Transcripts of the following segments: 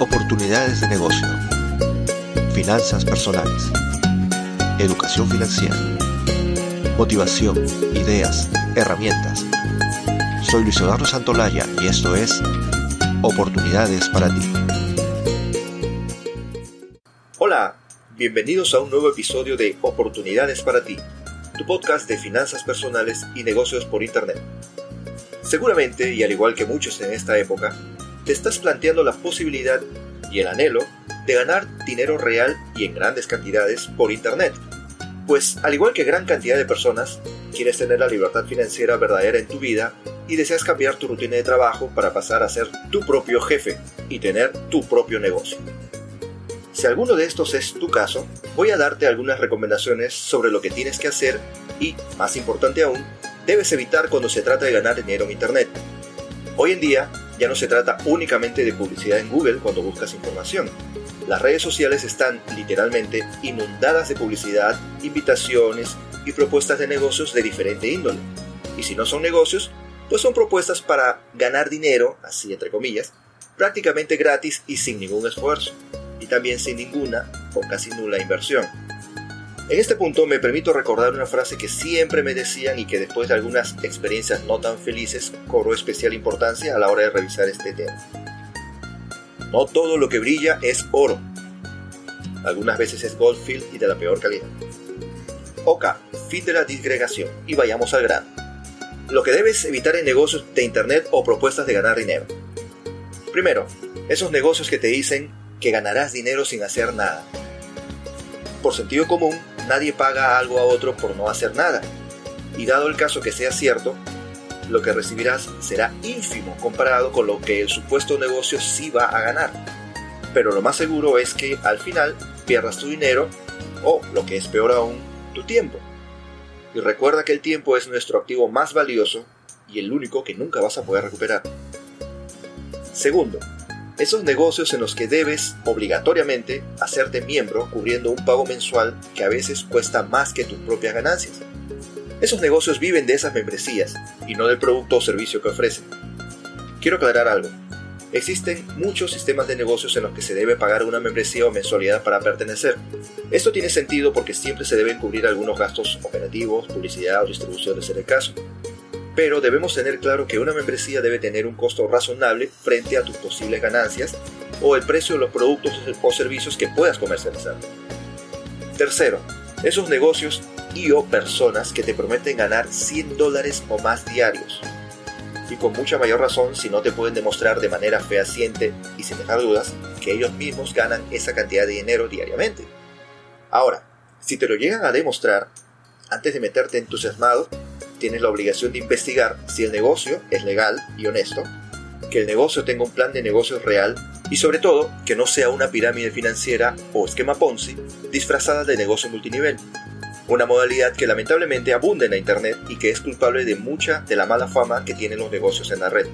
Oportunidades de negocio. Finanzas personales. Educación financiera. Motivación, ideas, herramientas. Soy Luis Eduardo Santolaya y esto es Oportunidades para ti. Hola, bienvenidos a un nuevo episodio de Oportunidades para ti, tu podcast de finanzas personales y negocios por Internet. Seguramente, y al igual que muchos en esta época, te estás planteando la posibilidad y el anhelo de ganar dinero real y en grandes cantidades por Internet. Pues al igual que gran cantidad de personas, quieres tener la libertad financiera verdadera en tu vida y deseas cambiar tu rutina de trabajo para pasar a ser tu propio jefe y tener tu propio negocio. Si alguno de estos es tu caso, voy a darte algunas recomendaciones sobre lo que tienes que hacer y, más importante aún, debes evitar cuando se trata de ganar dinero en Internet. Hoy en día, ya no se trata únicamente de publicidad en Google cuando buscas información. Las redes sociales están literalmente inundadas de publicidad, invitaciones y propuestas de negocios de diferente índole. Y si no son negocios, pues son propuestas para ganar dinero, así entre comillas, prácticamente gratis y sin ningún esfuerzo, y también sin ninguna o casi nula inversión. En este punto me permito recordar una frase que siempre me decían y que después de algunas experiencias no tan felices cobró especial importancia a la hora de revisar este tema. No todo lo que brilla es oro. Algunas veces es goldfield y de la peor calidad. Ok, fin de la disgregación y vayamos al grano. Lo que debes evitar en negocios de internet o propuestas de ganar dinero. Primero, esos negocios que te dicen que ganarás dinero sin hacer nada. Por sentido común, nadie paga algo a otro por no hacer nada. Y dado el caso que sea cierto, lo que recibirás será ínfimo comparado con lo que el supuesto negocio sí va a ganar. Pero lo más seguro es que al final pierdas tu dinero o, lo que es peor aún, tu tiempo. Y recuerda que el tiempo es nuestro activo más valioso y el único que nunca vas a poder recuperar. Segundo, esos negocios en los que debes obligatoriamente hacerte miembro cubriendo un pago mensual que a veces cuesta más que tus propias ganancias. Esos negocios viven de esas membresías y no del producto o servicio que ofrecen. Quiero aclarar algo. Existen muchos sistemas de negocios en los que se debe pagar una membresía o mensualidad para pertenecer. Esto tiene sentido porque siempre se deben cubrir algunos gastos operativos, publicidad o distribución de ser el caso pero debemos tener claro que una membresía debe tener un costo razonable frente a tus posibles ganancias o el precio de los productos o servicios que puedas comercializar. Tercero, esos negocios y o personas que te prometen ganar 100 dólares o más diarios. Y con mucha mayor razón si no te pueden demostrar de manera fehaciente y sin dejar dudas que ellos mismos ganan esa cantidad de dinero diariamente. Ahora, si te lo llegan a demostrar, antes de meterte entusiasmado, tienes la obligación de investigar si el negocio es legal y honesto, que el negocio tenga un plan de negocios real y sobre todo que no sea una pirámide financiera o esquema Ponzi disfrazada de negocio multinivel. Una modalidad que lamentablemente abunda en la Internet y que es culpable de mucha de la mala fama que tienen los negocios en la red.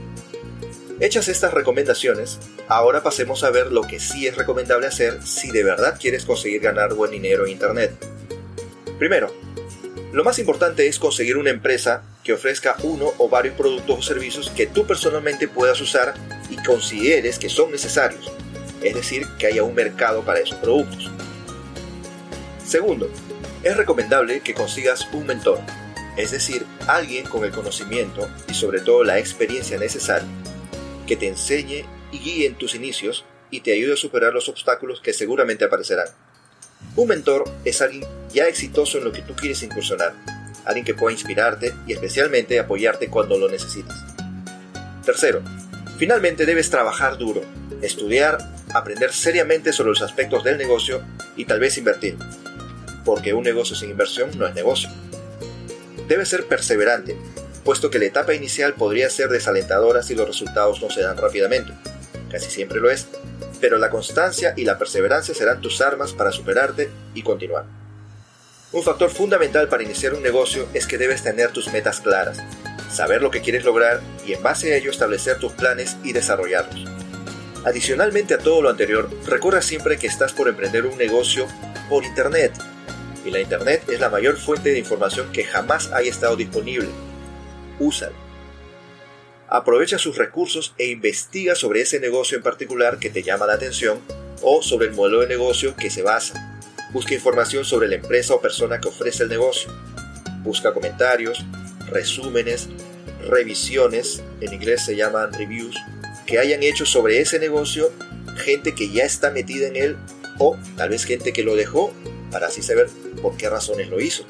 Hechas estas recomendaciones, ahora pasemos a ver lo que sí es recomendable hacer si de verdad quieres conseguir ganar buen dinero en Internet. Primero, lo más importante es conseguir una empresa que ofrezca uno o varios productos o servicios que tú personalmente puedas usar y consideres que son necesarios, es decir, que haya un mercado para esos productos. Segundo, es recomendable que consigas un mentor, es decir, alguien con el conocimiento y sobre todo la experiencia necesaria, que te enseñe y guíe en tus inicios y te ayude a superar los obstáculos que seguramente aparecerán. Un mentor es alguien ya exitoso en lo que tú quieres incursionar, alguien que pueda inspirarte y especialmente apoyarte cuando lo necesites. Tercero, finalmente debes trabajar duro, estudiar, aprender seriamente sobre los aspectos del negocio y tal vez invertir, porque un negocio sin inversión no es negocio. Debes ser perseverante, puesto que la etapa inicial podría ser desalentadora si los resultados no se dan rápidamente. Casi siempre lo es, pero la constancia y la perseverancia serán tus armas para superarte y continuar. Un factor fundamental para iniciar un negocio es que debes tener tus metas claras, saber lo que quieres lograr y en base a ello establecer tus planes y desarrollarlos. Adicionalmente a todo lo anterior, recuerda siempre que estás por emprender un negocio por Internet. Y la Internet es la mayor fuente de información que jamás haya estado disponible. Úsala. Aprovecha sus recursos e investiga sobre ese negocio en particular que te llama la atención o sobre el modelo de negocio que se basa. Busca información sobre la empresa o persona que ofrece el negocio. Busca comentarios, resúmenes, revisiones, en inglés se llaman reviews, que hayan hecho sobre ese negocio gente que ya está metida en él o tal vez gente que lo dejó para así saber por qué razones lo hizo.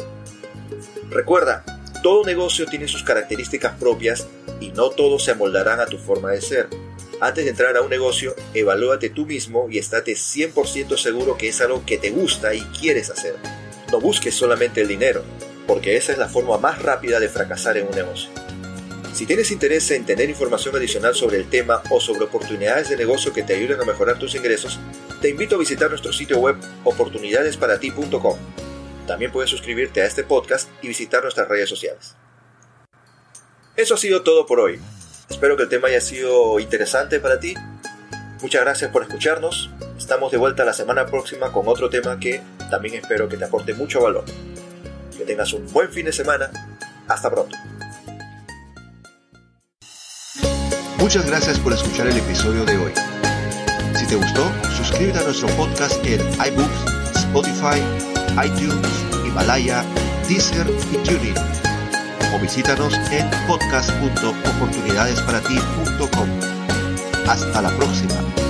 Recuerda, todo negocio tiene sus características propias y no todos se amoldarán a tu forma de ser. Antes de entrar a un negocio, evalúate tú mismo y estate 100% seguro que es algo que te gusta y quieres hacer. No busques solamente el dinero, porque esa es la forma más rápida de fracasar en un negocio. Si tienes interés en tener información adicional sobre el tema o sobre oportunidades de negocio que te ayuden a mejorar tus ingresos, te invito a visitar nuestro sitio web oportunidadesparati.com. También puedes suscribirte a este podcast y visitar nuestras redes sociales. Eso ha sido todo por hoy. Espero que el tema haya sido interesante para ti. Muchas gracias por escucharnos. Estamos de vuelta la semana próxima con otro tema que también espero que te aporte mucho valor. Que tengas un buen fin de semana. Hasta pronto. Muchas gracias por escuchar el episodio de hoy. Si te gustó, suscríbete a nuestro podcast en iBooks, Spotify, iTunes, Himalaya, Deezer y TuneIn. O visítanos en podcast.oportunidadesparati.com. Hasta la próxima.